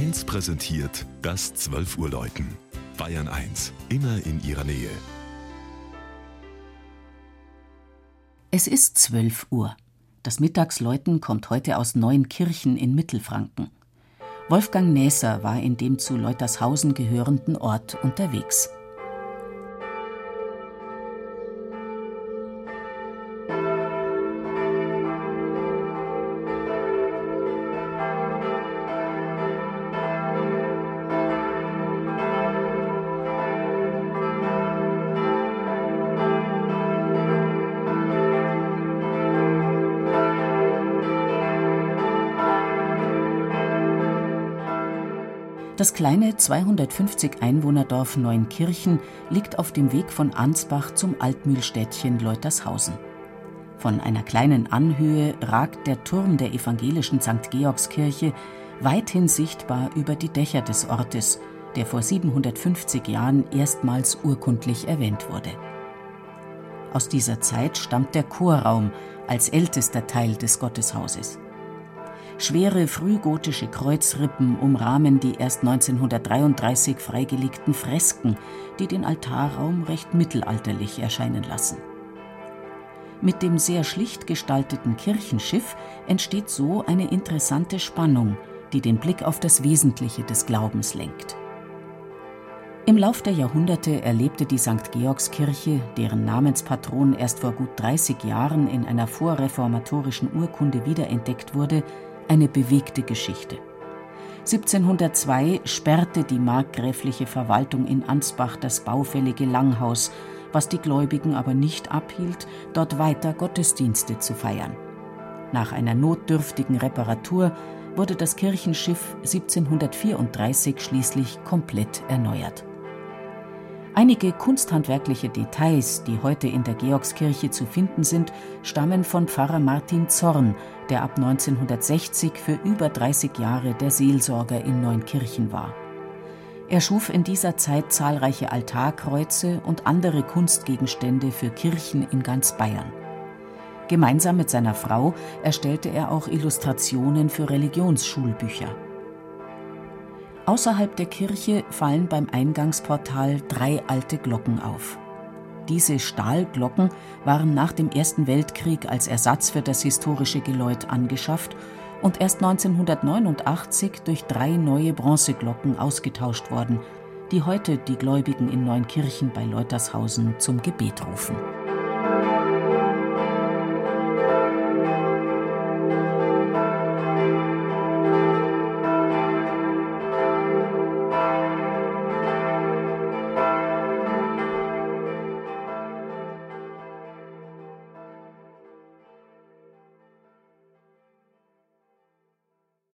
1 präsentiert das 12 Uhr Läuten. Bayern 1, immer in ihrer Nähe. Es ist 12 Uhr. Das Mittagsläuten kommt heute aus Neuenkirchen in Mittelfranken. Wolfgang Näser war in dem zu Leutershausen gehörenden Ort unterwegs. Das kleine 250 Einwohnerdorf Neuenkirchen liegt auf dem Weg von Ansbach zum Altmühlstädtchen Leutershausen. Von einer kleinen Anhöhe ragt der Turm der evangelischen St. Georgskirche weithin sichtbar über die Dächer des Ortes, der vor 750 Jahren erstmals urkundlich erwähnt wurde. Aus dieser Zeit stammt der Chorraum als ältester Teil des Gotteshauses. Schwere frühgotische Kreuzrippen umrahmen die erst 1933 freigelegten Fresken, die den Altarraum recht mittelalterlich erscheinen lassen. Mit dem sehr schlicht gestalteten Kirchenschiff entsteht so eine interessante Spannung, die den Blick auf das Wesentliche des Glaubens lenkt. Im Lauf der Jahrhunderte erlebte die St. Georgskirche, deren Namenspatron erst vor gut 30 Jahren in einer vorreformatorischen Urkunde wiederentdeckt wurde, eine bewegte Geschichte. 1702 sperrte die markgräfliche Verwaltung in Ansbach das baufällige Langhaus, was die Gläubigen aber nicht abhielt, dort weiter Gottesdienste zu feiern. Nach einer notdürftigen Reparatur wurde das Kirchenschiff 1734 schließlich komplett erneuert. Einige kunsthandwerkliche Details, die heute in der Georgskirche zu finden sind, stammen von Pfarrer Martin Zorn, der ab 1960 für über 30 Jahre der Seelsorger in Neunkirchen war. Er schuf in dieser Zeit zahlreiche Altarkreuze und andere Kunstgegenstände für Kirchen in ganz Bayern. Gemeinsam mit seiner Frau erstellte er auch Illustrationen für Religionsschulbücher. Außerhalb der Kirche fallen beim Eingangsportal drei alte Glocken auf. Diese Stahlglocken waren nach dem Ersten Weltkrieg als Ersatz für das historische Geläut angeschafft und erst 1989 durch drei neue Bronzeglocken ausgetauscht worden, die heute die Gläubigen in Neunkirchen bei Leutershausen zum Gebet rufen.